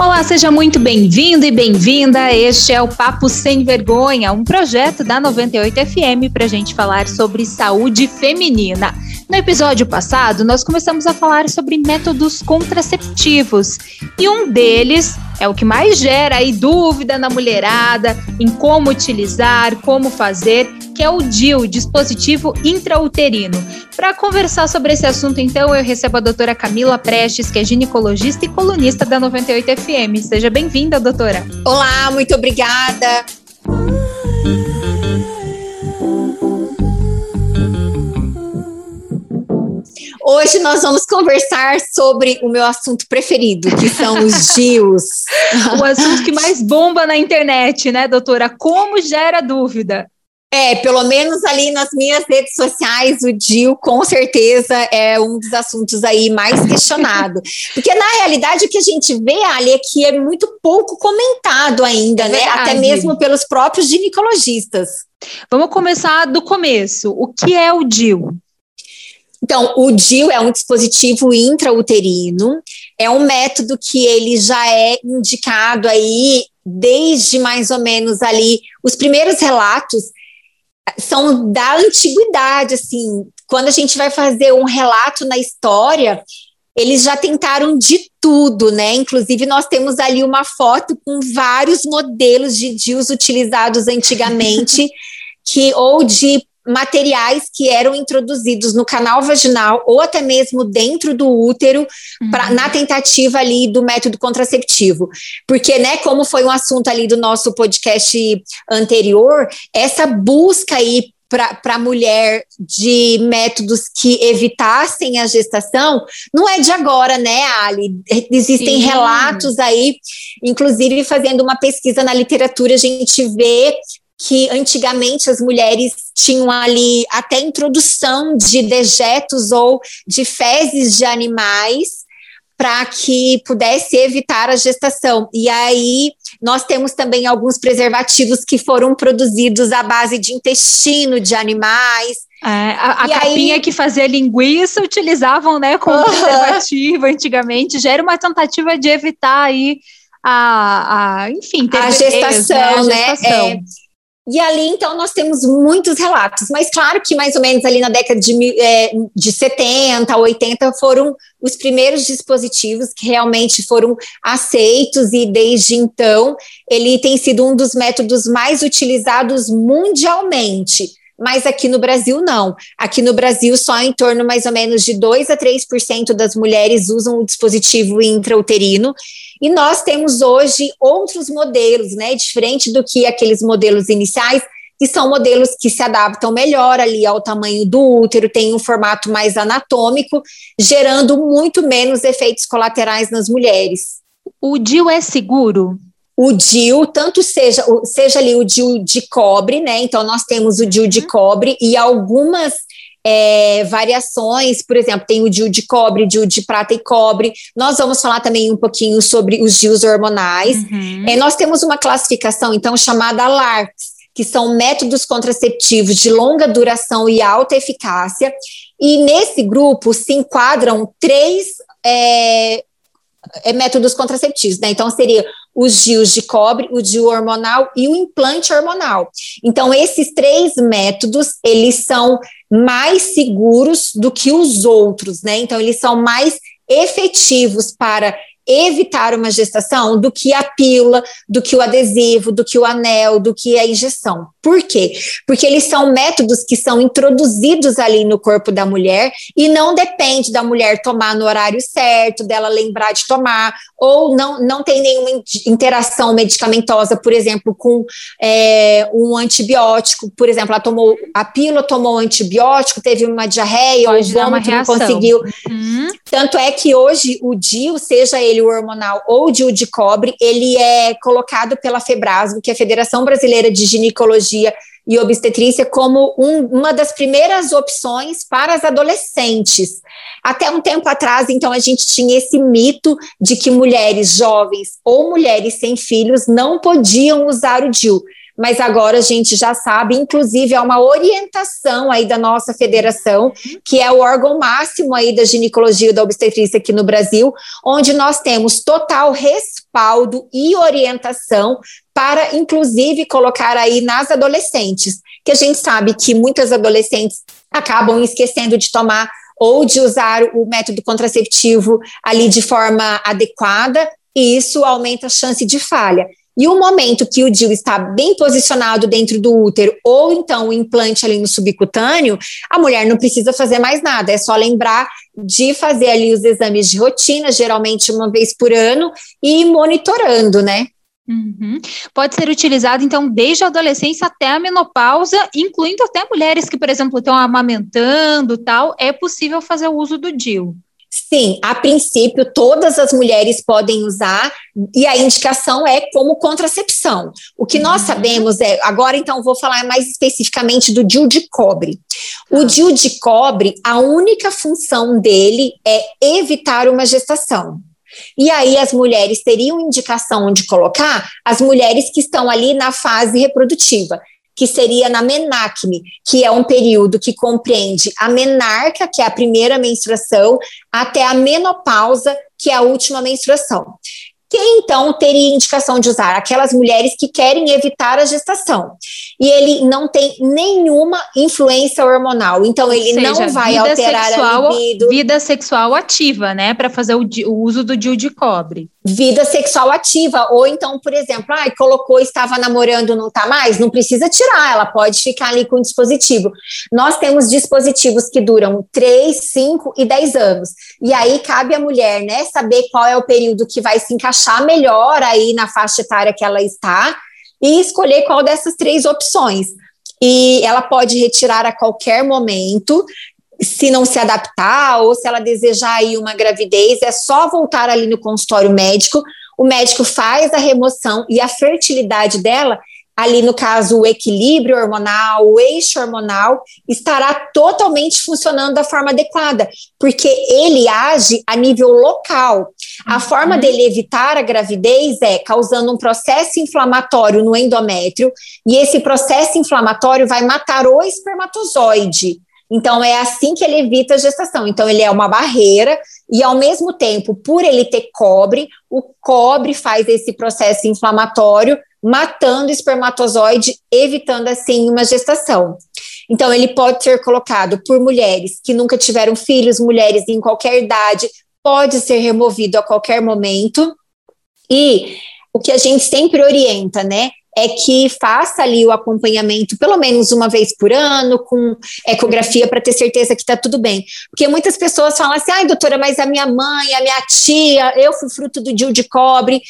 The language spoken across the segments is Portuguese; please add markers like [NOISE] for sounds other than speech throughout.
Olá, seja muito bem-vindo e bem-vinda. Este é o Papo Sem Vergonha, um projeto da 98 FM para a gente falar sobre saúde feminina. No episódio passado, nós começamos a falar sobre métodos contraceptivos e um deles é o que mais gera aí dúvida na mulherada em como utilizar, como fazer, que é o DIU, dispositivo intrauterino. Para conversar sobre esse assunto, então, eu recebo a doutora Camila Prestes, que é ginecologista e colunista da 98 FM. Seja bem-vinda, doutora. Olá, muito obrigada. Hoje nós vamos conversar sobre o meu assunto preferido, que são os [LAUGHS] DIUs. o assunto que mais bomba na internet, né, doutora? Como gera dúvida? É, pelo menos ali nas minhas redes sociais, o DIU com certeza é um dos assuntos aí mais questionado. [LAUGHS] Porque na realidade o que a gente vê, Ali, é que é muito pouco comentado ainda, é né? Até mesmo pelos próprios ginecologistas. Vamos começar do começo. O que é o DIU? Então, o DIU é um dispositivo intrauterino, é um método que ele já é indicado aí desde mais ou menos ali os primeiros relatos são da antiguidade, assim, quando a gente vai fazer um relato na história, eles já tentaram de tudo, né? Inclusive, nós temos ali uma foto com vários modelos de DIUs utilizados antigamente, [LAUGHS] que ou de materiais que eram introduzidos no canal vaginal ou até mesmo dentro do útero uhum. pra, na tentativa ali do método contraceptivo. Porque, né, como foi um assunto ali do nosso podcast anterior, essa busca aí para a mulher de métodos que evitassem a gestação, não é de agora, né, Ali? Existem Sim. relatos aí, inclusive fazendo uma pesquisa na literatura, a gente vê que antigamente as mulheres tinham ali até introdução de dejetos ou de fezes de animais para que pudesse evitar a gestação. E aí nós temos também alguns preservativos que foram produzidos à base de intestino de animais. É, a, a capinha aí... que fazia linguiça utilizavam, né, como preservativo antigamente. Já era uma tentativa de evitar aí a, a enfim, a gestação, né? A gestação. né? É, e ali, então, nós temos muitos relatos, mas claro que mais ou menos ali na década de, é, de 70, 80 foram os primeiros dispositivos que realmente foram aceitos, e desde então ele tem sido um dos métodos mais utilizados mundialmente. Mas aqui no Brasil, não. Aqui no Brasil, só em torno mais ou menos de 2 a 3% das mulheres usam o dispositivo intrauterino. E nós temos hoje outros modelos, né? Diferente do que aqueles modelos iniciais, que são modelos que se adaptam melhor ali ao tamanho do útero, tem um formato mais anatômico, gerando muito menos efeitos colaterais nas mulheres. O DIU é seguro? O DIU, tanto seja, seja ali o DIU de cobre, né? Então, nós temos o DIU de uhum. cobre e algumas é, variações, por exemplo, tem o DIU de cobre, DIU de prata e cobre. Nós vamos falar também um pouquinho sobre os DIUs hormonais. Uhum. É, nós temos uma classificação, então, chamada LARCS, que são métodos contraceptivos de longa duração e alta eficácia. E nesse grupo se enquadram três é, é, métodos contraceptivos, né? Então, seria os DIUs de cobre, o DIU hormonal e o implante hormonal. Então, esses três métodos, eles são mais seguros do que os outros, né? Então, eles são mais efetivos para evitar uma gestação do que a pílula, do que o adesivo, do que o anel, do que a injeção. Por quê? Porque eles são métodos que são introduzidos ali no corpo da mulher e não depende da mulher tomar no horário certo, dela lembrar de tomar, ou não, não tem nenhuma interação medicamentosa, por exemplo, com é, um antibiótico. Por exemplo, ela tomou a pílula, tomou um antibiótico, teve uma diarreia, Pode ou vômito, não conseguiu. Uhum. Tanto é que hoje o DIU, seja ele o hormonal ou DIU de cobre, ele é colocado pela FEBRASGO, que é a Federação Brasileira de Ginecologia ginecologia e obstetrícia como um, uma das primeiras opções para as adolescentes. Até um tempo atrás, então, a gente tinha esse mito de que mulheres jovens ou mulheres sem filhos não podiam usar o DIU. Mas agora a gente já sabe, inclusive é uma orientação aí da nossa federação, que é o órgão máximo aí da ginecologia e da obstetrícia aqui no Brasil, onde nós temos total respaldo e orientação para, inclusive, colocar aí nas adolescentes, que a gente sabe que muitas adolescentes acabam esquecendo de tomar ou de usar o método contraceptivo ali de forma adequada, e isso aumenta a chance de falha. E o momento que o DIU está bem posicionado dentro do útero, ou então o implante ali no subcutâneo, a mulher não precisa fazer mais nada, é só lembrar de fazer ali os exames de rotina, geralmente uma vez por ano, e monitorando, né? Uhum. Pode ser utilizado, então, desde a adolescência até a menopausa, incluindo até mulheres que, por exemplo, estão amamentando tal, é possível fazer o uso do DIU. Sim, a princípio todas as mulheres podem usar e a indicação é como contracepção. O que uhum. nós sabemos é, agora então vou falar mais especificamente do DIU de cobre. O. DIU de cobre, a única função dele é evitar uma gestação. E aí as mulheres teriam indicação de colocar as mulheres que estão ali na fase reprodutiva, que seria na menacme, que é um período que compreende a menarca, que é a primeira menstruação, até a menopausa, que é a última menstruação. Quem então teria indicação de usar? Aquelas mulheres que querem evitar a gestação. E ele não tem nenhuma influência hormonal, então ele seja, não vai alterar sexual, a libido. Vida sexual ativa, né? Para fazer o, o, uso do DIU de cobre. Vida sexual ativa. Ou então, por exemplo, ah, colocou, estava namorando, não está mais, não precisa tirar, ela pode ficar ali com o dispositivo. Nós temos dispositivos que duram 3, 5 e 10 anos. E aí cabe à mulher, né, saber qual é o período que vai se encaixar encaixar melhor aí na faixa etária que ela está e escolher qual dessas três opções. E ela pode retirar a qualquer momento, se não se adaptar ou se ela desejar aí uma gravidez, é só voltar ali no consultório médico. O médico faz a remoção e a fertilidade dela ali no caso o equilíbrio hormonal, o eixo hormonal, estará totalmente funcionando da forma adequada, porque ele age a nível local. A uhum. forma dele evitar a gravidez é causando um processo inflamatório no endométrio, e esse processo inflamatório vai matar o espermatozoide. Então, é assim que ele evita a gestação. Então, ele é uma barreira, e ao mesmo tempo, por ele ter cobre, o cobre faz esse processo inflamatório matando o espermatozoide, evitando assim uma gestação. Então, ele pode ser colocado por mulheres que nunca tiveram filhos, mulheres em qualquer idade, pode ser removido a qualquer momento. E o que a gente sempre orienta, né? É que faça ali o acompanhamento pelo menos uma vez por ano, com ecografia, para ter certeza que está tudo bem. Porque muitas pessoas falam assim: ai, doutora, mas a minha mãe, a minha tia, eu fui fruto do DIU de cobre.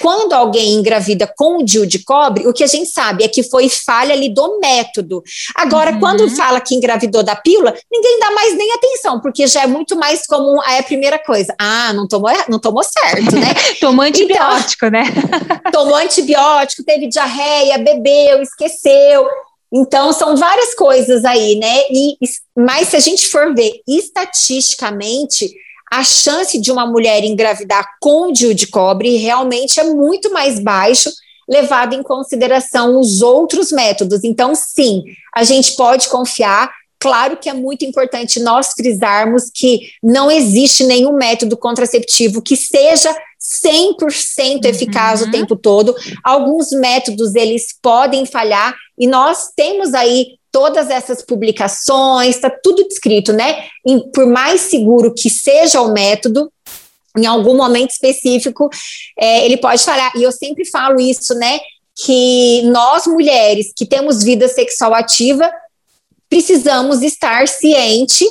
Quando alguém engravida com o DIU de cobre, o que a gente sabe é que foi falha ali do método. Agora, uhum. quando fala que engravidou da pílula, ninguém dá mais nem atenção, porque já é muito mais comum. Aí a primeira coisa: ah, não tomou, não tomou certo, né? [LAUGHS] tomou antibiótico, então, né? [LAUGHS] tomou antibiótico, teve diarreia diarreia, bebeu, esqueceu. Então, são várias coisas aí, né? E, mas se a gente for ver estatisticamente, a chance de uma mulher engravidar com DIU de cobre realmente é muito mais baixo, levado em consideração os outros métodos. Então, sim, a gente pode confiar. Claro que é muito importante nós frisarmos que não existe nenhum método contraceptivo que seja 100% eficaz uhum. o tempo todo. Alguns métodos eles podem falhar e nós temos aí todas essas publicações, está tudo descrito, né? E por mais seguro que seja o método, em algum momento específico, é, ele pode falhar. E eu sempre falo isso, né? Que nós mulheres que temos vida sexual ativa precisamos estar ciente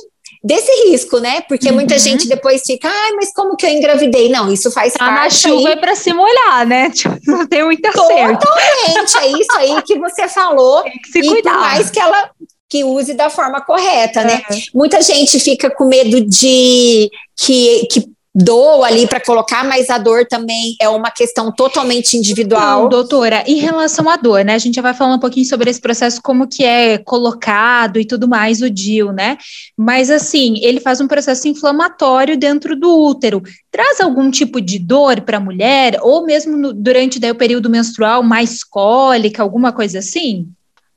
desse risco, né? Porque uhum. muita gente depois fica, ai, mas como que eu engravidei? Não, isso faz tá parte. Na chuva aí. é para se molhar, né? [LAUGHS] Tipo, não tem muito acerto. Totalmente, é isso aí que você falou. [LAUGHS] Tem que se e cuidar. por mais que ela que use da forma correta, né? Muita gente fica com medo de que, que dou ali para colocar, mas a dor também é uma questão totalmente individual. Não, doutora, em relação à dor, né? A gente já vai falar um pouquinho sobre esse processo, como que é colocado e tudo mais o DIL, né? Mas assim, ele faz um processo inflamatório dentro do útero. Traz algum tipo de dor para a mulher, ou mesmo no, durante daí, o período menstrual, mais cólica, alguma coisa assim?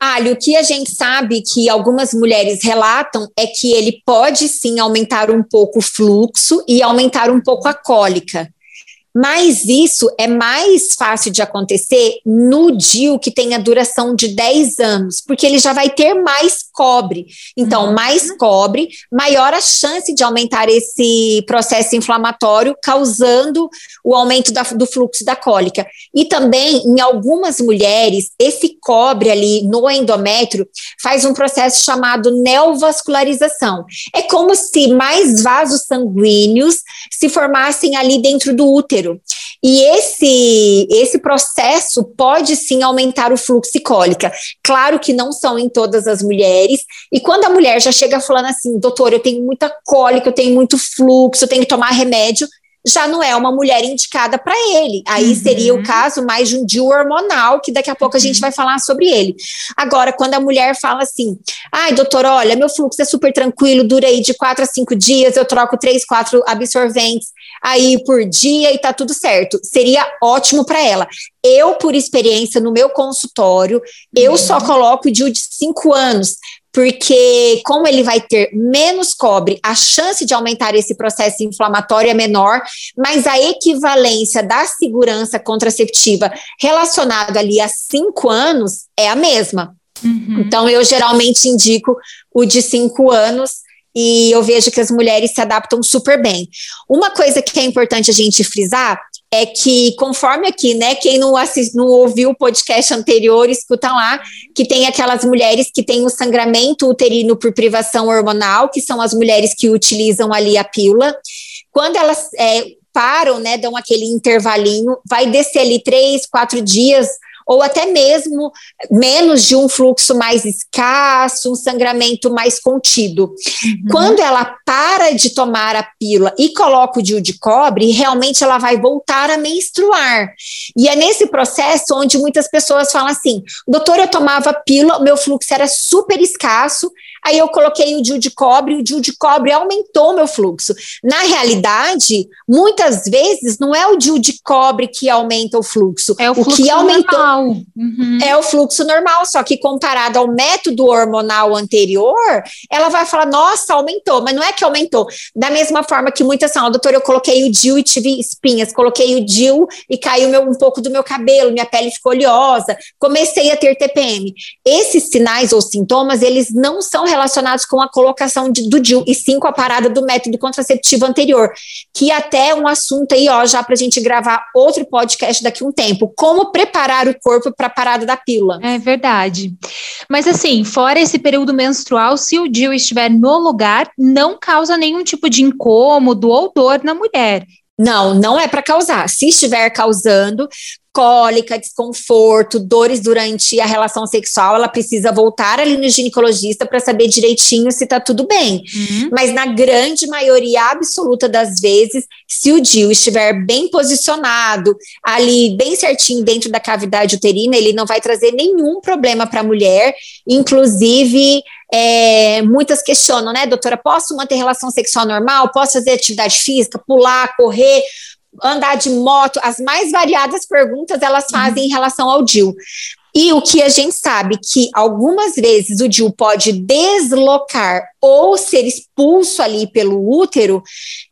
Ali, o que a gente sabe que algumas mulheres relatam é que ele pode sim aumentar um pouco o fluxo e aumentar um pouco a cólica. Mas isso é mais fácil de acontecer no DIU que tem a duração de 10 anos, porque ele já vai ter mais cobre. Então, uhum. mais cobre, maior a chance de aumentar esse processo inflamatório, causando o aumento da, do fluxo da cólica. E também, em algumas mulheres, esse cobre ali no endométrio faz um processo chamado neovascularização. É como se mais vasos sanguíneos se formassem ali dentro do útero E esse, esse processo pode sim aumentar o fluxo e cólica. Claro que não são em todas as mulheres. E quando a mulher já chega falando assim, doutor, eu tenho muita cólica, eu tenho muito fluxo, eu tenho que tomar remédio, já não é uma mulher indicada para ele. Aí uhum. seria o caso mais de um DIU hormonal, que daqui a pouco a gente uhum. vai falar sobre ele. Agora, quando a mulher fala assim, ai, doutor, olha, meu fluxo é super tranquilo, dura aí de quatro a cinco dias, eu troco três, quatro absorventes aí por dia e tá tudo certo. Seria ótimo para ela. Eu, por experiência, no meu consultório, eu uhum. só coloco o DIU de cinco anos, porque como ele vai ter menos cobre, a chance de aumentar esse processo inflamatório é menor, mas a equivalência da segurança contraceptiva relacionada ali a cinco anos é a mesma. Uhum. Então, eu geralmente indico o de cinco anos e eu vejo que as mulheres se adaptam super bem. Uma coisa que é importante a gente frisar é que, conforme aqui, né, quem não, assist, não ouviu o podcast anterior, escuta lá, que tem aquelas mulheres que têm o sangramento uterino por privação hormonal, que são as mulheres que utilizam ali a pílula. Quando elas é, param, né, dão aquele intervalinho, vai descer ali três, quatro dias ou até mesmo menos de um fluxo mais escasso, um sangramento mais contido. Uhum. Quando ela para de tomar a pílula e coloca o DIU de cobre, realmente ela vai voltar a menstruar. E é nesse processo onde muitas pessoas falam assim: doutor, eu tomava pílula, meu fluxo era super escasso, Aí eu coloquei o DIU de cobre, o DIU de cobre aumentou meu fluxo. Na realidade, muitas vezes não é o DIU de cobre que aumenta o fluxo. É o, o fluxo que aumentou normal. Uhum. é o fluxo normal, só que comparado ao método hormonal anterior, ela vai falar: "Nossa, aumentou", mas não é que aumentou. Da mesma forma que muitas são, oh, doutor, eu coloquei o DIU e tive espinhas, coloquei o DIU e caiu meu, um pouco do meu cabelo, minha pele ficou oleosa, comecei a ter TPM. Esses sinais ou sintomas, eles não são relacionados com a colocação de, do DIU, e sim com a parada do método contraceptivo anterior, que até é um assunto aí, ó, já para a gente gravar outro podcast daqui a um tempo, como preparar o corpo para a parada da pílula. É verdade. Mas assim, fora esse período menstrual, se o DIU estiver no lugar, não causa nenhum tipo de incômodo ou dor na mulher. Não, não é para causar. Se estiver causando, cólica, desconforto, dores durante a relação sexual, ela precisa voltar ali no ginecologista para saber direitinho se está tudo bem. Uhum. Mas na grande maioria absoluta das vezes, se o DIU estiver bem posicionado, ali bem certinho dentro da cavidade uterina, ele não vai trazer nenhum problema para a mulher, inclusive é, muitas questionam, né, doutora? Posso manter relação sexual normal? Posso fazer atividade física, pular, correr? Andar de moto, as mais variadas perguntas elas fazem uhum. em relação ao DIL. E o que a gente sabe que algumas vezes o DIU pode deslocar ou ser expulso ali pelo útero,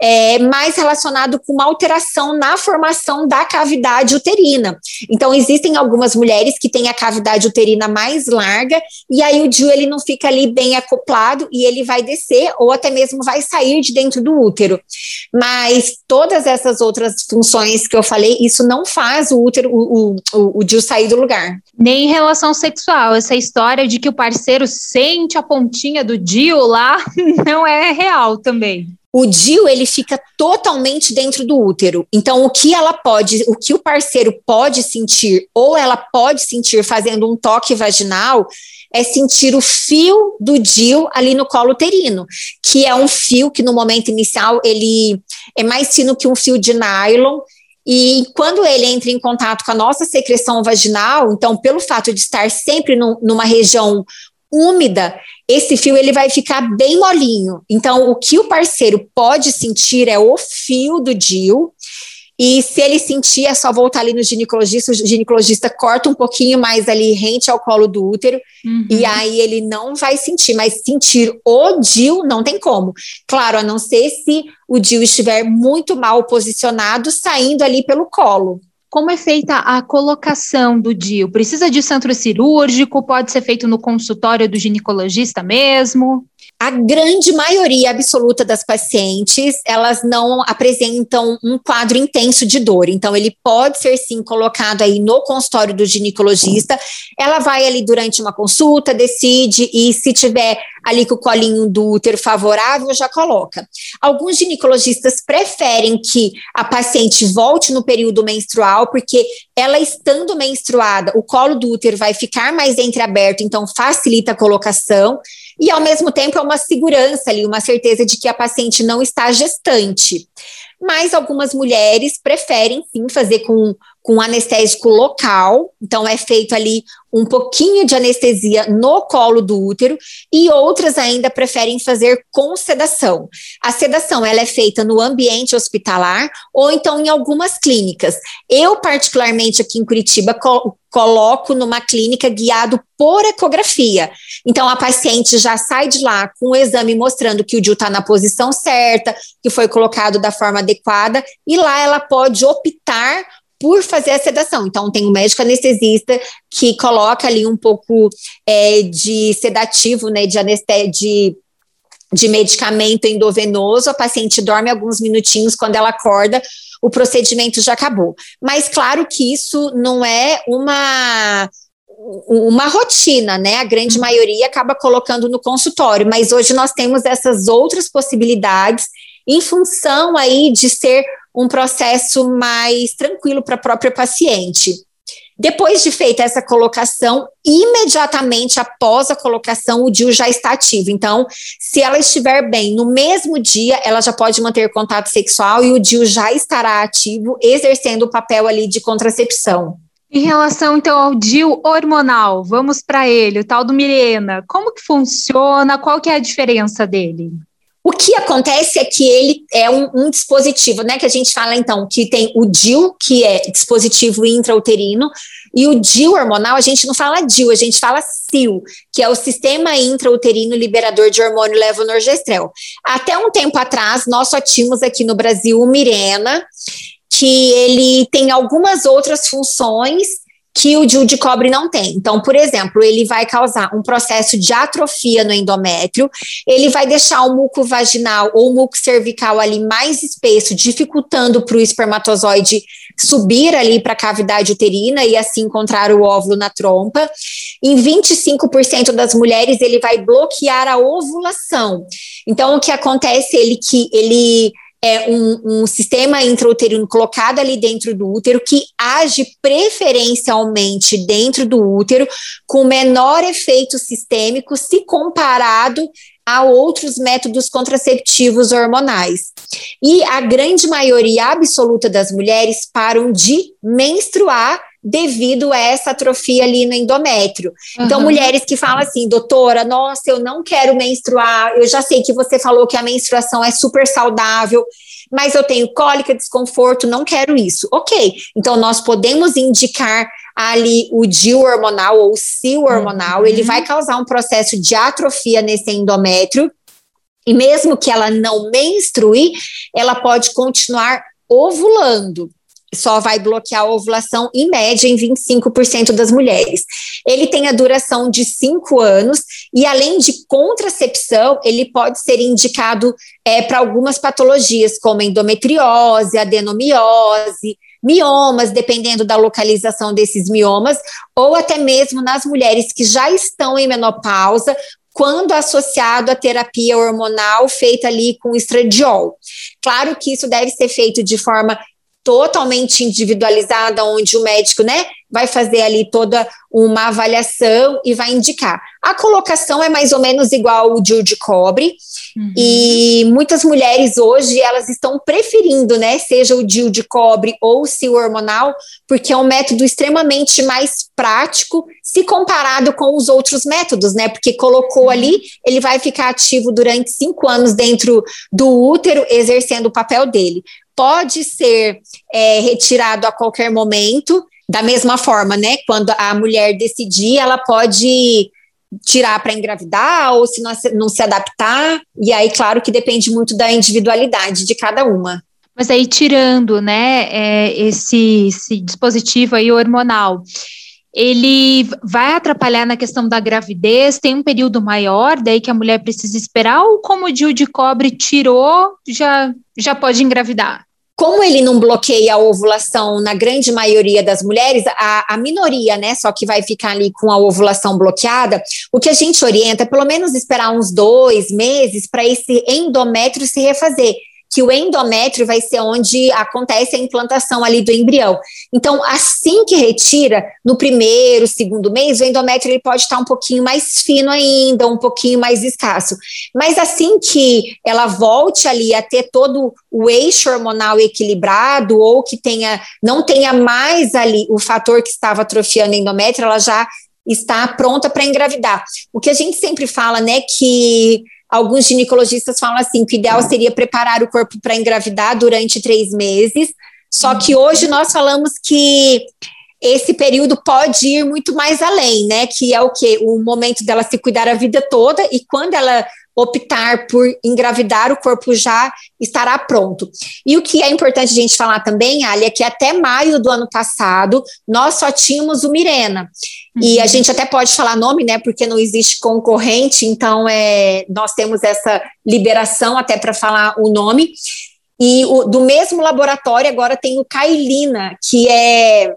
é mais relacionado com uma alteração na formação da cavidade uterina. Então, existem algumas mulheres que têm a cavidade uterina mais larga, e aí o DIU ele não fica ali bem acoplado e ele vai descer ou até mesmo vai sair de dentro do útero. Mas todas essas outras funções que eu falei, isso não faz o útero, o, o, o DIU sair do lugar nem em relação sexual. Essa história de que o parceiro sente a pontinha do Dio lá [LAUGHS] não é real também. O DIU ele fica totalmente dentro do útero. Então, o que ela pode, o que o parceiro pode sentir ou ela pode sentir fazendo um toque vaginal é sentir o fio do DIU ali no colo uterino, que é um fio que no momento inicial ele é mais fino que um fio de nylon. E quando ele entra em contato com a nossa secreção vaginal, então, pelo fato de estar sempre numa região úmida, esse fio ele vai ficar bem molinho. Então, o que o parceiro pode sentir é o fio do DIU e se ele sentir, é só voltar ali no ginecologista, o ginecologista corta um pouquinho mais ali, rente ao colo do útero, uhum. e aí ele não vai sentir, mas sentir o DIU não tem como. Claro, a não ser se o DIU estiver muito mal posicionado, saindo ali pelo colo. Como é feita a colocação do DIU? Precisa de centro cirúrgico? Pode ser feito no consultório do ginecologista mesmo? A grande maioria absoluta das pacientes, elas não apresentam um quadro intenso de dor. Então, ele pode ser sim colocado aí no consultório do ginecologista. Ela vai ali durante uma consulta, decide e se tiver ali com o colinho do útero favorável, já coloca. Alguns ginecologistas preferem que a paciente volte no período menstrual, porque ela estando menstruada, o colo do útero vai ficar mais entreaberto, então facilita a colocação e ao mesmo tempo é uma segurança ali, uma certeza de que a paciente não está gestante. Mas algumas mulheres preferem sim fazer com, com anestésico local, então é feito ali um pouquinho de anestesia no colo do útero, e outras ainda preferem fazer com sedação. A sedação ela é feita no ambiente hospitalar ou então em algumas clínicas. Eu, particularmente aqui em Curitiba, coloco numa clínica guiado por ecografia. Então, a paciente já sai de lá com o exame mostrando que o DIU está na posição certa, que foi colocado da forma adequada, e lá ela pode optar por fazer a sedação. Então, tem um médico anestesista que coloca ali um pouco é, de sedativo, né, de anestésia, de de medicamento endovenoso, a paciente dorme alguns minutinhos, quando ela acorda, o procedimento já acabou. Mas claro que isso não é uma uma rotina, né? A grande uhum. maioria acaba colocando no consultório, mas hoje nós temos essas outras possibilidades em função aí de ser um processo mais tranquilo para a própria paciente. Depois de feita essa colocação, imediatamente após a colocação, o DIU já está ativo. Então, se ela estiver bem no mesmo dia, ela já pode manter contato sexual e o DIU já estará ativo, exercendo o papel ali de contracepção. Em relação, então, ao DIU hormonal, vamos para ele, o tal do Mirena. Como que funciona? Qual que é a diferença dele? O que acontece é que ele é um, um, dispositivo, né? Que a gente fala então que tem o DIU, que é dispositivo intrauterino, e o DIU hormonal, a gente não fala DIU, a gente fala SIL, que é o sistema intrauterino liberador de hormônio levonorgestrel. Até um tempo atrás, nós só tínhamos aqui no Brasil o Mirena, que ele tem algumas outras funções que o DIU de cobre não tem. Então, por exemplo, ele vai causar um processo de atrofia no endométrio, ele vai deixar o muco vaginal ou o muco cervical ali mais espesso, dificultando para o espermatozoide subir ali para a cavidade uterina e assim encontrar o óvulo na trompa. Em 25% das mulheres, ele vai bloquear a ovulação. Então, o que acontece? Ele que ele é um, um sistema intrauterino colocado ali dentro do útero que age preferencialmente dentro do útero com menor efeito sistêmico se comparado a outros métodos contraceptivos hormonais. E a grande maioria absoluta das mulheres param de menstruar devido a essa atrofia ali no endométrio. Uhum. Então, mulheres que falam assim, doutora, nossa, eu não quero menstruar, eu já sei que você falou que a menstruação é super saudável, mas eu tenho cólica, desconforto, não quero isso. Ok, então nós podemos indicar ali o DIU hormonal ou o CIL hormonal, uhum. ele vai causar um processo de atrofia nesse endométrio, e mesmo que ela não menstrue, ela pode continuar ovulando só vai bloquear a ovulação em média em 25% das mulheres. Ele tem a duração de 5 anos e além de contracepção, ele pode ser indicado é, para algumas patologias como endometriose, adenomiose, miomas, dependendo da localização desses miomas, ou até mesmo nas mulheres que já estão em menopausa, quando associado à terapia hormonal feita ali com estradiol. Claro que isso deve ser feito de forma totalmente individualizada, onde o médico, né, vai fazer ali toda uma avaliação e vai indicar. A colocação é mais ou menos igual o DIU de cobre, uhum. e muitas mulheres hoje, elas estão preferindo, né, seja o DIU de cobre ou o CIO hormonal, porque é um método extremamente mais prático se comparado com os outros métodos, né, porque colocou uhum. ali, ele vai ficar ativo durante cinco anos dentro do útero, exercendo o papel dele pode ser é, retirado a qualquer momento, da mesma forma, né? Quando a mulher decidir, ela pode tirar para engravidar ou se não, não se adaptar. E aí, claro que depende muito da individualidade de cada uma. Mas aí, tirando, né, é, esse, esse dispositivo aí hormonal, ele vai atrapalhar na questão da gravidez? Tem um período maior, daí que a mulher precisa esperar? Ou como o DIU de cobre tirou, já, já pode engravidar? Como ele não bloqueia a ovulação na grande maioria das mulheres, a, a, minoria, né, só que vai ficar ali com a ovulação bloqueada, o que a gente orienta é pelo menos esperar uns dois meses para esse endométrio se refazer que o endométrio vai ser onde acontece a implantação ali do embrião. Então, assim que retira, no primeiro, segundo mês, o endométrio ele pode estar um pouquinho mais fino ainda, um pouquinho mais escasso. Mas assim que ela volte ali a ter todo o eixo hormonal equilibrado ou que tenha não tenha mais ali o fator que estava atrofiando o endométrio, ela já está pronta para engravidar. O que a gente sempre fala, né, que Alguns ginecologistas falam assim que o ideal seria preparar o corpo para engravidar durante três meses. Só que hoje nós falamos que esse período pode ir muito mais além, né? Que é o que? O momento dela se cuidar a vida toda e quando ela optar por engravidar, o corpo já estará pronto. E o que é importante a gente falar também, Ali, é que até maio do ano passado, nós só tínhamos o Mirena. Uhum. E a uhum. gente até pode falar nome, né? Porque não existe concorrente, então é, nós temos essa liberação até para falar o nome. E o, do mesmo laboratório agora tem o Kailina, que é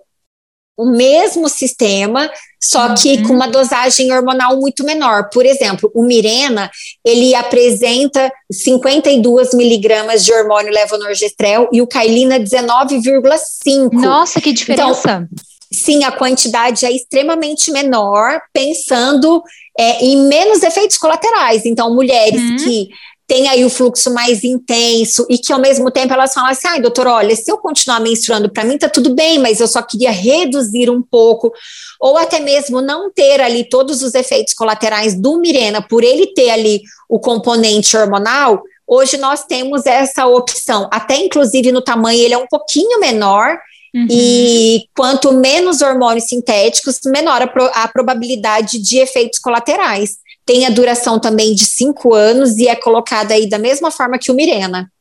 o mesmo sistema, só que uhum. com uma dosagem hormonal muito menor. Por exemplo, o Mirena, ele apresenta 52 miligramas de hormônio levonorgestrel e o Kailina 19,5. Nossa, que diferença! Então, sim, a quantidade é extremamente menor, pensando é, em menos efeitos colaterais. Então, mulheres uhum. que tem aí o fluxo mais intenso e que ao mesmo tempo elas falam assim: ai, doutor, olha, se eu continuar menstruando, para mim tá tudo bem, mas eu só queria reduzir um pouco, ou até mesmo não ter ali todos os efeitos colaterais do Mirena, por ele ter ali o componente hormonal. Hoje nós temos essa opção, até inclusive no tamanho ele é um pouquinho menor, Uhum. E quanto menos hormônios sintéticos, menor a, pro, a probabilidade de efeitos colaterais tem a duração também de cinco anos e é colocada aí da mesma forma que o Mirena.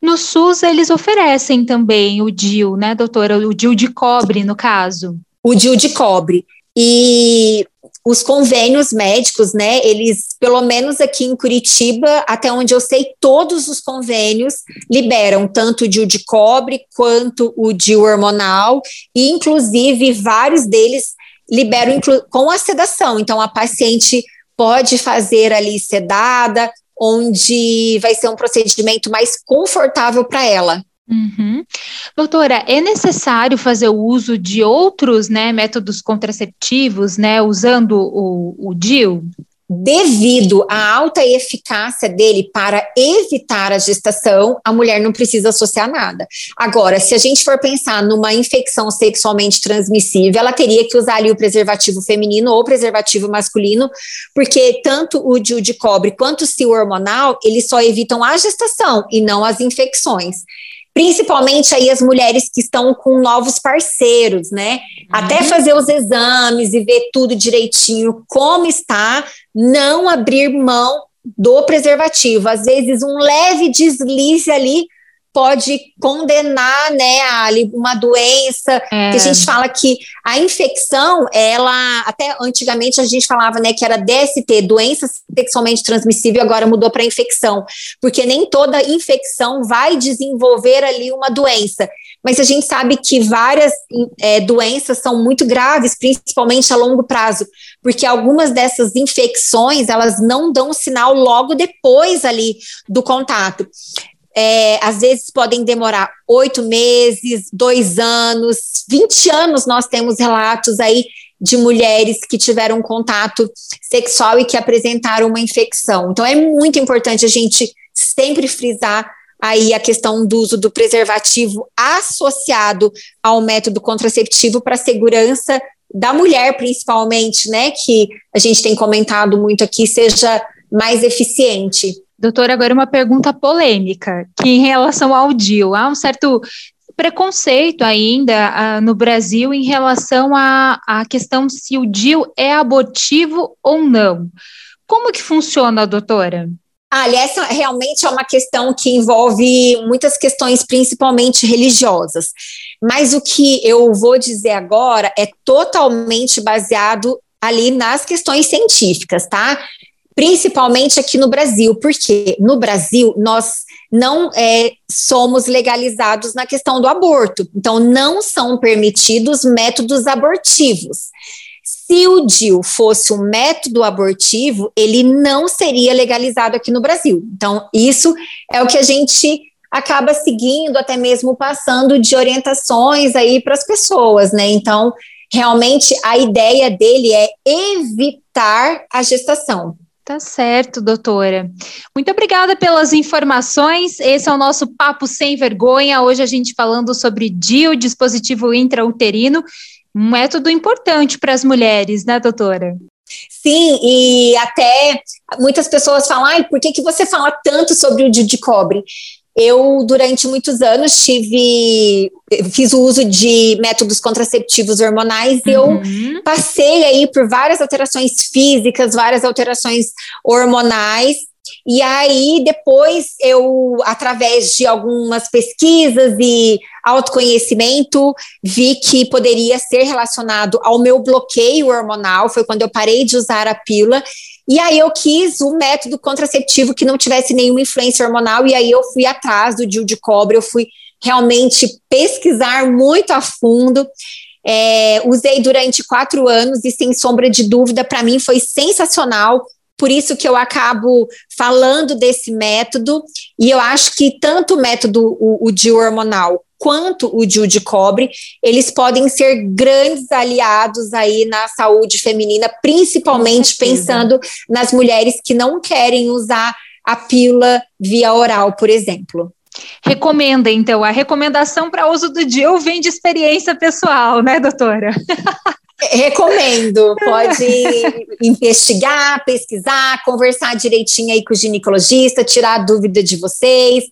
No SUS, eles oferecem também o DIL, né, doutora? O DIL de cobre, no caso. O DIL de cobre. E os convênios médicos, né, eles, pelo menos aqui em Curitiba, até onde eu sei, todos os convênios liberam tanto o DIL de cobre quanto o DIL hormonal, e inclusive vários deles liberam com a sedação. Então, a paciente pode fazer ali sedada, onde vai ser um procedimento mais confortável para ela. Uhum. Doutora, é necessário fazer o uso de outros né, métodos contraceptivos, né, usando o, o DIL? Devido à alta eficácia dele para evitar a gestação, a mulher não precisa associar nada. Agora, se a gente for pensar numa infecção sexualmente transmissível, ela teria que usar ali o preservativo feminino ou preservativo masculino, porque tanto o DIU de cobre quanto o CIO hormonal, eles só evitam a gestação e não as infecções principalmente aí as mulheres que estão com novos parceiros, né? Uhum. Até fazer os exames e ver tudo direitinho como está, não abrir mão do preservativo. Às vezes um leve deslize ali pode condenar, né, a uma doença, é. que a gente fala que a infecção, ela, até antigamente a gente falava, né, que era DST, doença sexualmente transmissível, agora mudou para infecção, porque nem toda infecção vai desenvolver ali uma doença, mas a gente sabe que várias é, doenças são muito graves, principalmente a longo prazo, porque algumas dessas infecções elas não dão sinal logo depois ali do contato. É, às vezes podem demorar oito meses, dois anos, 20 anos nós temos relatos aí de mulheres que tiveram contato sexual e que apresentaram uma infecção. Então é muito importante a gente sempre frisar aí a questão do uso do preservativo associado ao método contraceptivo para segurança da mulher, principalmente, né, que a gente tem comentado muito aqui, seja mais eficiente. Doutora, agora uma pergunta polêmica, que em relação ao DIL, há um certo preconceito ainda uh, no Brasil em relação à, à questão se o DIL é abortivo ou não. Como que funciona, doutora? Ah, essa realmente é uma questão que envolve muitas questões, principalmente religiosas. Mas o que eu vou dizer agora é totalmente baseado ali nas questões científicas, tá? Principalmente aqui no Brasil, porque no Brasil nós não é, somos legalizados na questão do aborto, então não são permitidos métodos abortivos. Se o DIL fosse um método abortivo, ele não seria legalizado aqui no Brasil. Então, isso é o que a gente acaba seguindo, até mesmo passando de orientações aí para as pessoas, né? Então, realmente a ideia dele é evitar a gestação. Tá certo, doutora. Muito obrigada pelas informações. Esse é o nosso Papo Sem Vergonha. Hoje a gente falando sobre DIU, dispositivo intrauterino, um método importante para as mulheres, né, doutora? Sim, e até muitas pessoas falam, ai, por que, que você fala tanto sobre o de cobre? Eu, durante muitos anos, tive, fiz o uso de métodos contraceptivos hormonais e uhum. eu passei aí por várias alterações físicas, várias alterações hormonais. E aí, depois, eu, através de algumas pesquisas e autoconhecimento, vi que poderia ser relacionado ao meu bloqueio hormonal. Foi quando eu parei de usar a pílula e aí eu quis um método contraceptivo que não tivesse nenhuma influência hormonal, e aí eu fui atrás do DIU de cobre, eu fui realmente pesquisar muito a fundo. É, usei durante quatro anos e, sem sombra de dúvida, para mim foi sensacional. Por isso que eu acabo falando desse método, e eu acho que tanto o método, o, o DIU hormonal, quanto o DIU de cobre, eles podem ser grandes aliados aí na saúde feminina, principalmente pensando nas mulheres que não querem usar a pílula via oral, por exemplo. Recomenda, então, a recomendação para uso do DIU vem de experiência pessoal, né, doutora? [LAUGHS] Recomendo, pode investigar, pesquisar, conversar direitinho aí com o ginecologista, tirar a dúvida de vocês,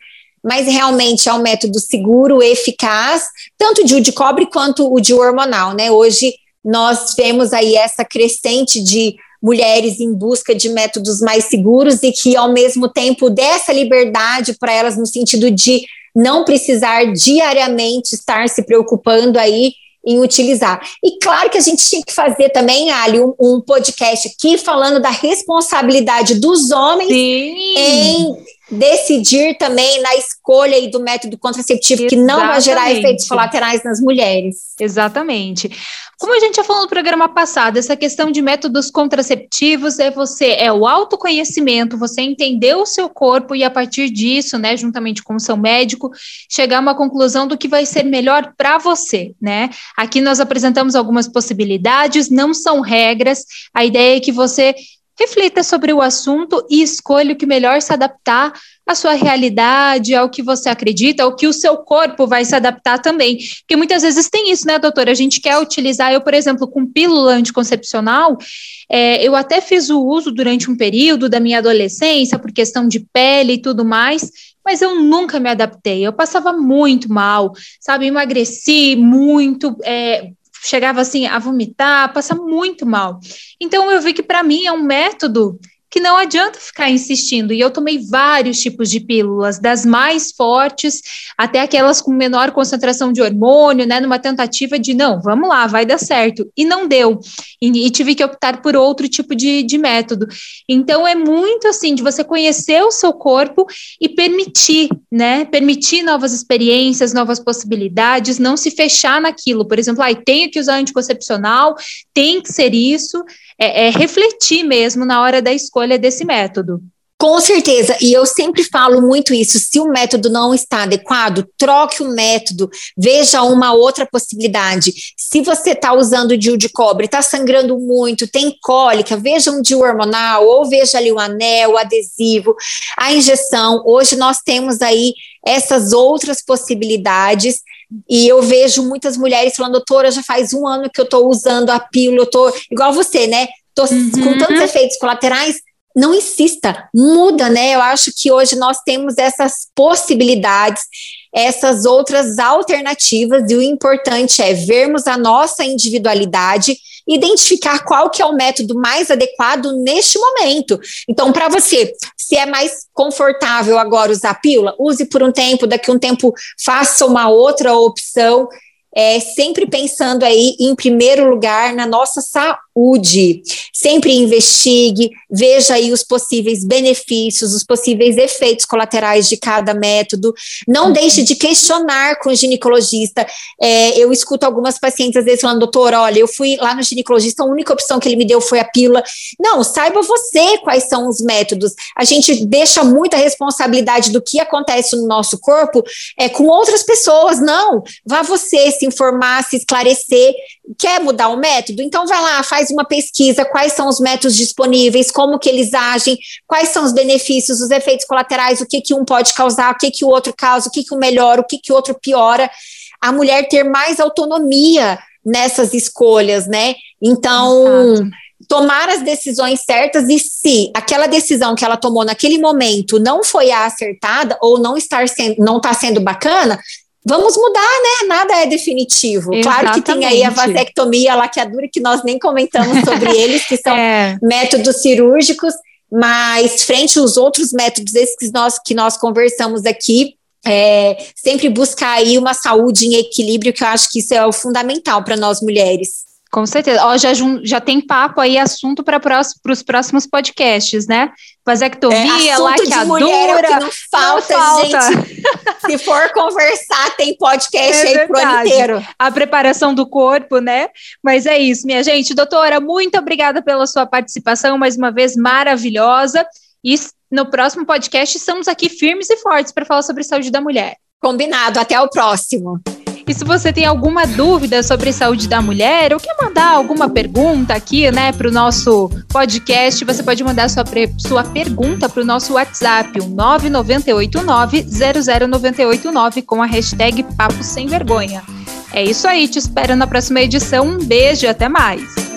mas realmente é um método seguro, eficaz, tanto o de cobre quanto o DIU hormonal, né? Hoje nós vemos aí essa crescente de mulheres em busca de métodos mais seguros e que, ao mesmo tempo, dessa liberdade para elas no sentido de não precisar diariamente estar se preocupando aí em utilizar. E claro que a gente tinha que fazer também, Ali, um, um podcast aqui falando da responsabilidade dos homens Sim. em decidir também na escolha do método contraceptivo Exatamente. que não vai gerar efeitos colaterais nas mulheres. Exatamente. Como a gente já falou no programa passado, essa questão de métodos contraceptivos é você é o autoconhecimento, você entender o seu corpo e a partir disso, né, juntamente com o seu médico, chegar a uma conclusão do que vai ser melhor para você, né? Aqui nós apresentamos algumas possibilidades, não são regras. A ideia é que você reflita sobre o assunto e escolha o que melhor se adaptar à sua realidade, ao que você acredita, ao que o seu corpo vai se adaptar também. Porque muitas vezes tem isso, né, doutora? A gente quer utilizar, eu, por exemplo, com pílula anticoncepcional, é, eu até fiz o uso durante um período da minha adolescência, por questão de pele e tudo mais, mas eu nunca me adaptei. Eu passava muito mal, sabe? Emagreci muito, é, chegava assim a vomitar, passa muito mal. Então eu vi que para mim é um método que não adianta ficar insistindo. E eu tomei vários tipos de pílulas, das mais fortes até aquelas com menor concentração de hormônio, né? Numa tentativa de não, vamos lá, vai dar certo. E não deu. E, e tive que optar por outro tipo de, de método. Então é muito assim de você conhecer o seu corpo e permitir, né? Permitir novas experiências, novas possibilidades, não se fechar naquilo. Por exemplo, ah, tenho que usar anticoncepcional, tem que ser isso. É, é refletir mesmo na hora da escolha desse método. Com certeza, e eu sempre falo muito isso: se o método não está adequado, troque o método, veja uma outra possibilidade. Se você está usando DIU de cobre, está sangrando muito, tem cólica, veja um DIU hormonal, ou veja ali o anel, o adesivo, a injeção. Hoje nós temos aí essas outras possibilidades. E eu vejo muitas mulheres falando, doutora, já faz um ano que eu estou usando a pílula, eu tô igual você, né? Tô uhum. com tantos efeitos colaterais, não insista, muda, né? Eu acho que hoje nós temos essas possibilidades, essas outras alternativas, e o importante é vermos a nossa individualidade, identificar qual que é o método mais adequado neste momento. Então, para você, se é mais confortável agora usar pílula, use por um tempo, daqui a um tempo faça uma outra opção é, sempre pensando aí em primeiro lugar na nossa saúde. Sempre investigue, veja aí os possíveis benefícios, os possíveis efeitos colaterais de cada método. Não uhum. deixe de questionar com o ginecologista. É, eu escuto algumas pacientes às vezes falando, doutor, olha, eu fui lá no ginecologista, a única opção que ele me deu foi a pílula. Não, saiba você quais são os métodos. A gente deixa muita responsabilidade do que acontece no nosso corpo é, com outras pessoas. Não, vá você se se informar, se esclarecer. Quer mudar o método? Então vai lá, faz uma pesquisa, quais são os métodos disponíveis, como que eles agem, quais são os benefícios, os efeitos colaterais, o que que um pode causar, o que que o outro causa, o que que um melhora, o que que o outro piora. A mulher ter mais autonomia nessas escolhas, né? Então, Exato tomar as decisões certas e se aquela decisão que ela tomou naquele momento não foi a acertada ou não estar sendo não está sendo bacana, vamos mudar, né? Nada é definitivo. Exatamente. Claro que tem aí a vasectomia, a laqueadura, que nós nem comentamos sobre [LAUGHS] eles, que são é. métodos cirúrgicos, mas frente aos outros métodos, esses que nós, que nós conversamos aqui, é, sempre buscar aí uma saúde em equilíbrio, que eu acho que isso é o fundamental para nós mulheres. Com certeza. Ó, já, já tem papo aí, assunto para os próximos podcasts, né? Vasectomia, é, laqueadura. Mulher, é não falta, não falta, gente. [LAUGHS] Se for conversar, tem podcast é aí pro ano inteiro. A preparação do corpo, né? Mas é isso, minha gente. Doutora, muito obrigada pela sua participação, mais uma vez maravilhosa. E no próximo podcast estamos aqui firmes e fortes para falar sobre saúde da mulher. Combinado. Até o próximo. E se você tem alguma dúvida sobre saúde da mulher ou quer mandar alguma pergunta aqui, né, para o nosso podcast, você pode mandar sua, sua pergunta para o nosso WhatsApp, o 9989 com a hashtag Papo Sem Vergonha. É isso aí, te espero na próxima edição. Um beijo e até mais!